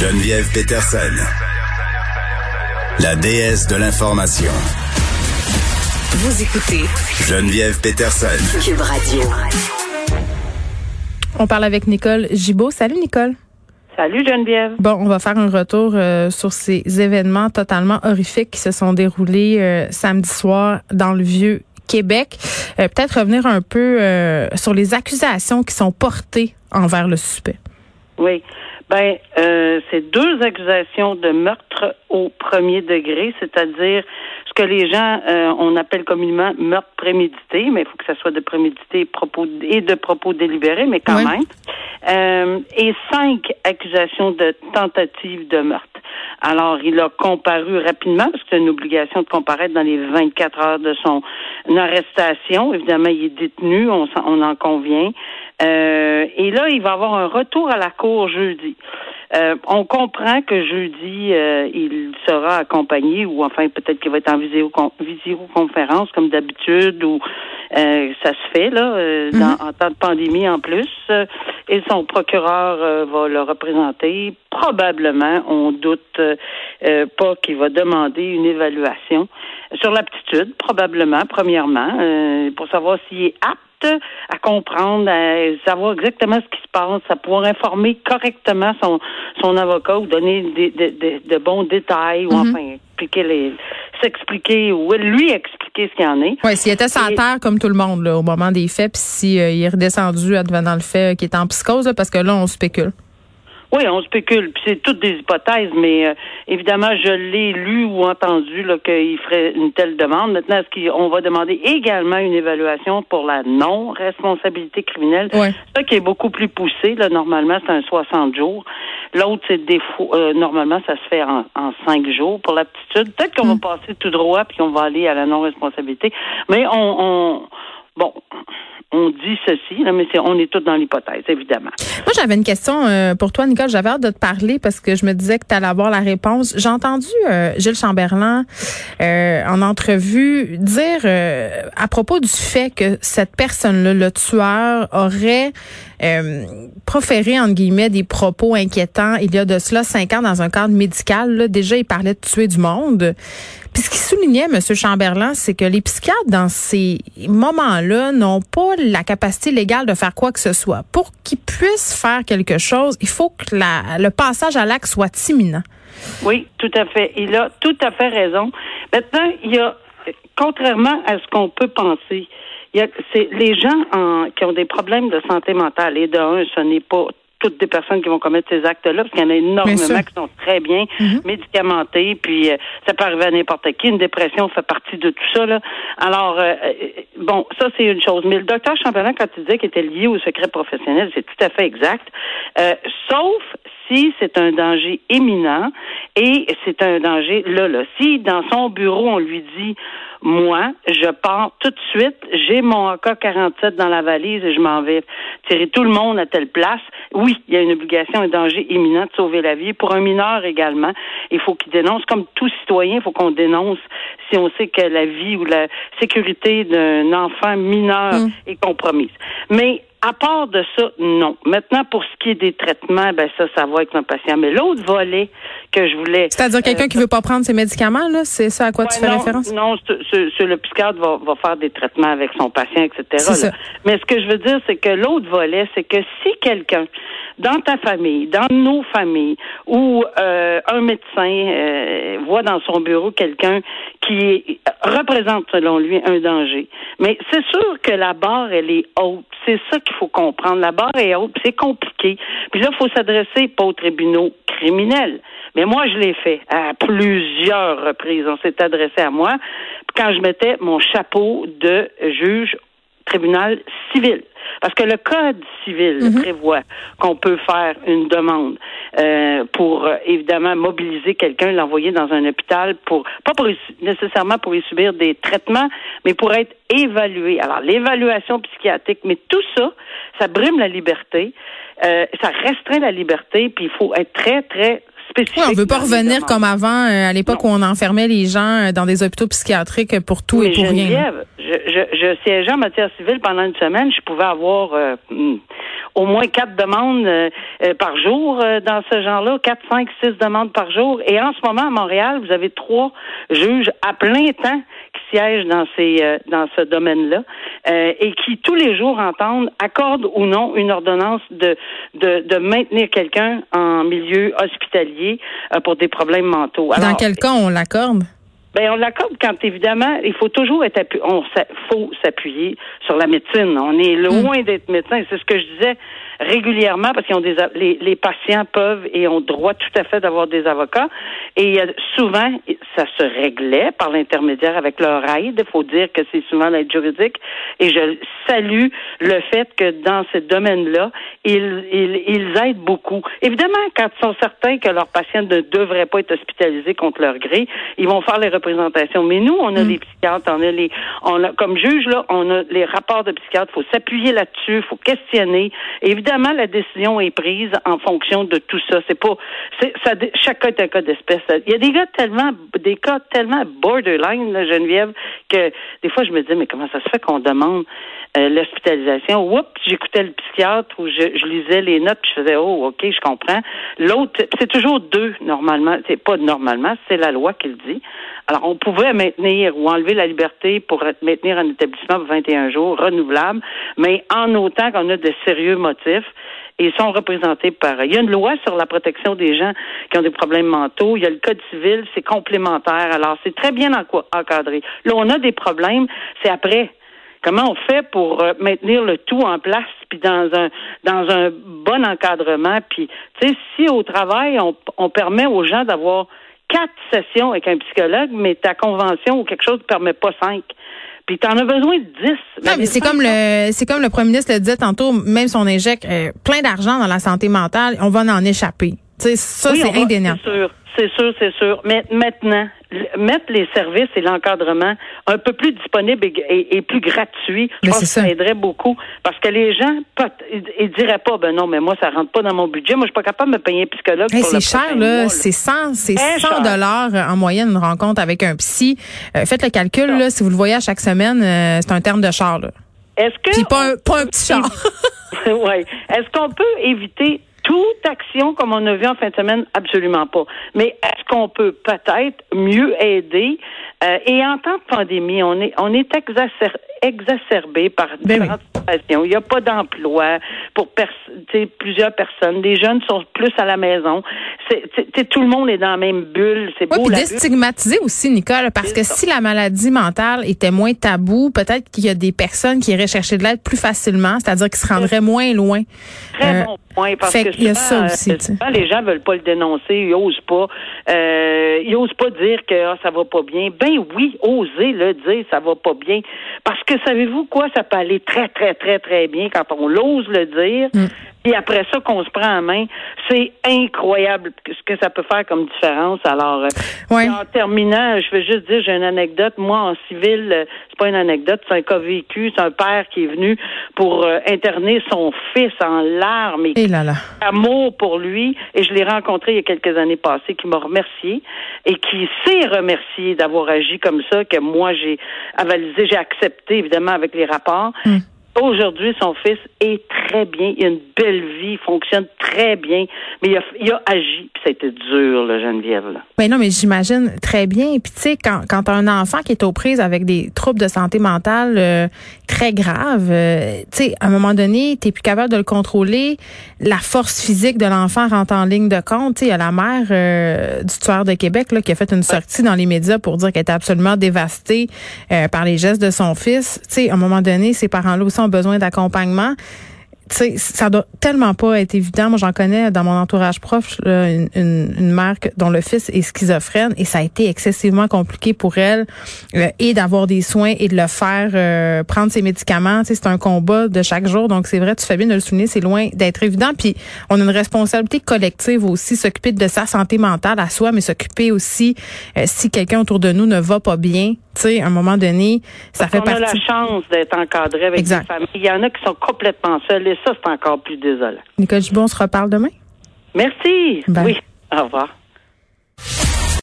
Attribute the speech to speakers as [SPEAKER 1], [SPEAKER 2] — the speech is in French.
[SPEAKER 1] Geneviève Peterson. La déesse de l'information.
[SPEAKER 2] Vous écoutez
[SPEAKER 1] Geneviève Peterson.
[SPEAKER 2] Cube Radio.
[SPEAKER 3] On parle avec Nicole Gibault. Salut Nicole.
[SPEAKER 4] Salut Geneviève.
[SPEAKER 3] Bon, on va faire un retour euh, sur ces événements totalement horrifiques qui se sont déroulés euh, samedi soir dans le vieux Québec. Euh, Peut-être revenir un peu euh, sur les accusations qui sont portées envers le suspect.
[SPEAKER 4] Oui. Ben, euh, c'est deux accusations de meurtre au premier degré, c'est-à-dire ce que les gens euh, on appelle communément meurtre prémédité, mais il faut que ça soit de prémédité propos et de propos délibérés, mais quand
[SPEAKER 3] Oui.
[SPEAKER 4] même. Euh, et cinq accusations de tentative de meurtre. Alors, il a comparu rapidement, parce que c'est une obligation de comparaître dans les 24 heures de son arrestation. Évidemment, il est détenu, on, s'en- on en convient. Euh, et là, il va avoir un retour à la cour jeudi. Euh, on comprend que jeudi, euh, il sera accompagné, ou enfin peut-être qu'il va être en visio- visioconférence comme d'habitude, ou euh, ça se fait là, euh, dans- en temps de pandémie en plus. Euh, et son procureur euh, va le représenter. Probablement, on doute euh, euh, pas qu'il va demander une évaluation sur l'aptitude, probablement, premièrement, euh, pour savoir s'il est apte à comprendre, à savoir exactement ce qui se passe, à pouvoir informer correctement son, son avocat ou donner des, des- des- de bons détails ou enfin expliquer les s'expliquer ou lui expliquer ce qu'il y en est.
[SPEAKER 3] Oui, s'il était sans
[SPEAKER 4] Et-
[SPEAKER 3] terre comme tout le monde là, au moment des faits, puis s'il est redescendu advenant le fait qu'il est en psychose, là, parce que là, on spécule.
[SPEAKER 4] Oui, on spécule, puis c'est toutes des hypothèses, mais euh, évidemment, je l'ai lu ou entendu qu'il ferait une telle demande. Maintenant, est-ce qu'on va demander également une évaluation pour la non-responsabilité criminelle?
[SPEAKER 3] Ouais.
[SPEAKER 4] Ça qui est beaucoup plus poussé, là, normalement, c'est un 60 jours. L'autre, c'est des euh, normalement, ça se fait en, en 5 jours pour l'aptitude. Peut-être qu'on va passer tout droit puis qu'on va aller à la non-responsabilité. Mais on, on bon, on dit ceci, mais c'est, on est tous dans l'hypothèse, évidemment.
[SPEAKER 3] Moi, j'avais une question euh, pour toi, Nicole. J'avais hâte de te parler parce que je me disais que tu allais avoir la réponse. J'ai entendu euh, Gilles Chamberlain euh, en entrevue dire euh, à propos du fait que cette personne-là, le tueur, aurait proféré, entre guillemets, des propos inquiétants il y a de cela cinq ans dans un cadre médical. Là, déjà, il parlait de tuer du monde. Puis ce qui soulignait, M. Chamberlain, c'est que les psychiatres, dans ces moments-là, n'ont pas la capacité légale de faire quoi que ce soit. Pour qu'ils puissent faire quelque chose, il faut que le passage à l'acte soit imminent.
[SPEAKER 4] Oui, tout à fait. Il a tout à fait raison. Maintenant, il y a, contrairement à ce qu'on peut penser, il y a, c'est les gens en- qui ont des problèmes de santé mentale. Et d'un, ce n'est pas toutes des personnes qui vont commettre ces actes-là, parce qu'il y en a énormément qui sont très bien médicamentés, puis euh, ça peut arriver à n'importe qui. Une dépression fait partie de tout ça. Là. Alors, euh, euh, bon, ça c'est une chose. Mais le docteur Chamberlain, quand il disait qu'il était lié au secret professionnel, c'est tout à fait exact. Euh, sauf c'est un danger éminent et c'est un danger là, là. Si dans son bureau, on lui dit moi, je pars tout de suite, j'ai mon AK-47 dans la valise et je m'en vais tirer tout le monde à telle place. Oui, il y a une obligation, un danger imminent de sauver la vie. Pour un mineur également, il faut qu'il dénonce. Comme tout citoyen, il faut qu'on dénonce si on sait que la vie ou la sécurité d'un enfant mineur
[SPEAKER 3] Mm.
[SPEAKER 4] est compromise. Mais à part de ça, non. Maintenant, pour ce qui est des traitements, ben ça, ça va avec un patient. Mais l'autre volet que je voulais
[SPEAKER 3] C'est-à-dire quelqu'un qui veut pas prendre ses médicaments, là, c'est ça à quoi tu fais
[SPEAKER 4] non,
[SPEAKER 3] référence?
[SPEAKER 4] Non, ce- ce- ce- le psychiatre va, va faire des traitements avec son patient, etc. Là.
[SPEAKER 3] ça.
[SPEAKER 4] Mais ce que je veux dire, c'est que l'autre volet, c'est que si quelqu'un, dans ta famille, dans nos familles, ou euh, un médecin euh, voit dans son bureau quelqu'un qui représente, selon lui, un danger, mais c'est sûr que la barre, elle est haute. C'est ça qu'il faut comprendre. La barre est haute, c'est compliqué. Puis là, il faut s'adresser pas aux tribunaux criminels. Mais moi, je l'ai fait à plusieurs reprises. On s'est adressé à moi quand je mettais mon chapeau de juge tribunal civil. Parce que le Code civil prévoit qu'on peut faire une demande euh, pour, euh, évidemment, mobiliser quelqu'un, l'envoyer dans un hôpital pour, pas pour nécessairement pour y subir des traitements, mais pour être évalué. Alors, l'évaluation psychiatrique, mais tout ça, ça brime la liberté, euh, ça restreint la liberté, puis il faut être très, très spécifique.
[SPEAKER 3] Oui, on veut pas revenir comme avant, euh, à l'époque où on enfermait les gens euh, dans des hôpitaux psychiatriques pour tout et pour rien.
[SPEAKER 4] je, je, je siégeais en matière civile pendant une semaine, je pouvais avoir euh, hmm, au moins quatre demandes euh, euh, par jour dans ce genre-là, quatre, cinq, six demandes par jour. Et en ce moment, à Montréal, vous avez trois juges à plein temps qui siègent dans ces dans ce domaine-là et qui tous les jours entendent accordent ou non une ordonnance de de, de maintenir quelqu'un en milieu hospitalier pour des problèmes mentaux.
[SPEAKER 3] dans quel cas on l'accorde?
[SPEAKER 4] Ben on l'accorde quand évidemment il faut toujours être on faut s'appuyer sur la médecine. On est loin hmm. d'être médecin. C'est ce que je disais régulièrement parce qu'ils ont des les, les, patients peuvent et ont droit tout à fait d'avoir des avocats et souvent ça se réglait par l'intermédiaire avec leur aide. Il faut dire que c'est souvent l'aide juridique et je salue le fait que dans ce domaine-là ils, ils, ils aident beaucoup. Évidemment, quand ils sont certains que leurs patients ne devraient pas être hospitalisés contre leur gré, ils vont faire les représentations. Mais nous, on a les mm. psychiatres, on a les, on a comme juge là, on a les rapports de psychiatres. Il faut s'appuyer là-dessus, il faut questionner. évidemment, évidemment, la décision est prise en fonction de tout ça. C'est pas, cas est un cas d'espèce. Il y a des gars tellement, des cas tellement borderline, Geneviève, que des fois je me dis, mais comment ça se fait qu'on demande euh, l'hospitalisation? Oups, j'écoutais le psychiatre ou je, je, lisais les notes, puis je faisais, oh, ok, je comprends. L'autre, c'est toujours deux normalement. C'est pas normalement, c'est la loi qui le dit. Alors, on pouvait maintenir ou enlever la liberté pour maintenir un établissement pour 21 jours renouvelable, mais en autant qu'on a de sérieux motifs et sont représentés par. Il y a une loi sur la protection des gens qui ont des problèmes mentaux. Il y a le code civil, c'est complémentaire. Alors, c'est très bien encadré. Là, on a des problèmes, c'est après. Comment on fait pour euh, maintenir le tout en place, puis dans un dans un bon encadrement, puis tu sais, si au travail on, on permet aux gens d'avoir quatre sessions avec un psychologue, mais ta convention ou quelque chose ne permet pas cinq. Puis tu en as besoin de dix.
[SPEAKER 3] Non, mais c'est comme le c'est comme le premier ministre le disait tantôt, même si on injecte euh, plein d'argent dans la santé mentale, on va en échapper. sais, ça, c'est indéniable.
[SPEAKER 4] C'est sûr, c'est sûr. Mais maintenant, mettre les services et l'encadrement un peu plus disponibles et, plus gratuits, je pense que ça. aiderait beaucoup. Parce que les gens, ils, diraient pas, ben non, mais moi, ça rentre pas dans mon budget. Moi, je suis pas capable de me payer un psychologue.
[SPEAKER 3] c'est cher, là. C'est 100, c'est 100 dollars en moyenne une rencontre avec un psy. Euh, faites le calcul, là. Si vous le voyez à chaque semaine, euh, c'est un terme de char, là.
[SPEAKER 4] Est-ce que.
[SPEAKER 3] Puis pas un, pas un petit char.
[SPEAKER 4] oui. Est-ce qu'on peut éviter toute action comme on a vu en fin de semaine, absolument pas. Mais est-ce qu'on peut peut-être mieux aider? Euh, et en temps de pandémie, on est on est exacerbé par ben différentes situations. Il n'y a pas d'emploi pour plusieurs personnes. Les jeunes sont plus à la maison. C'est, tout le monde est dans la même bulle. C'est beau.
[SPEAKER 3] Puis déstigmatiser aussi, Nicole, parce que si la maladie mentale était moins tabou, peut-être qu'il y a des personnes qui iraient chercher de l'aide plus facilement, c'est-à-dire qui se rendraient moins loin.
[SPEAKER 4] Très euh, bon point, parce que souvent, ça aussi, les gens veulent pas le dénoncer, ils osent pas. Euh, ils osent pas dire que ah, ça va pas bien. Ben oui, oser le dire, ça va pas bien. Parce que savez-vous quoi, ça peut aller très, très, très, très bien quand on l'ose le dire. Mm. Et après ça qu'on se prend en main, c'est incroyable ce que ça peut faire comme différence. Alors, euh, en terminant, je veux juste dire, j'ai une anecdote. Moi, en civil, euh, c'est pas une anecdote, c'est un cas vécu. C'est un père qui est venu pour euh, interner son fils en larmes et,
[SPEAKER 3] et là là.
[SPEAKER 4] amour pour lui. Et je l'ai rencontré il y a quelques années passées, qui m'a remercié et qui s'est remercié d'avoir agi comme ça, que moi j'ai avalisé, j'ai accepté évidemment avec les rapports. Mm. Aujourd'hui, son fils est très bien. Il a une belle vie, fonctionne très bien. Mais il a, il a agi, puis ça a été dur, là, Geneviève. Là.
[SPEAKER 3] Mais non, mais j'imagine très bien. Puis tu sais, quand, quand un enfant qui est aux prises avec des troubles de santé mentale euh, très graves, euh, tu sais, à un moment donné, tu plus capable de le contrôler. La force physique de l'enfant rentre en ligne de compte. Tu sais, il y a la mère euh, du tueur de Québec là, qui a fait une sortie dans les médias pour dire qu'elle était absolument dévastée par les gestes de son fils. Tu sais, à un moment donné, ces parents-là aussi ont besoin d'accompagnement sais, ça doit tellement pas être évident. Moi, j'en connais dans mon entourage proche une, une, une, mère dont le fils est schizophrène et ça a été excessivement compliqué pour elle euh, et d'avoir des soins et de le faire euh, prendre ses médicaments. c'est un combat de chaque jour. Donc, c'est vrai, tu fais bien de le souligner, c'est loin d'être évident. Puis, on a une responsabilité collective aussi, s'occuper de sa santé mentale à soi, mais s'occuper aussi euh, si quelqu'un autour de nous ne va pas bien. Tu sais, à un moment donné, ça fait partie. On
[SPEAKER 4] a la chance d'être encadré avec des familles. Il y en a qui sont complètement seuls ça, c'est encore plus désolant.
[SPEAKER 3] Nicole Dubon, on se reparle demain?
[SPEAKER 4] Merci. Oui. Au revoir.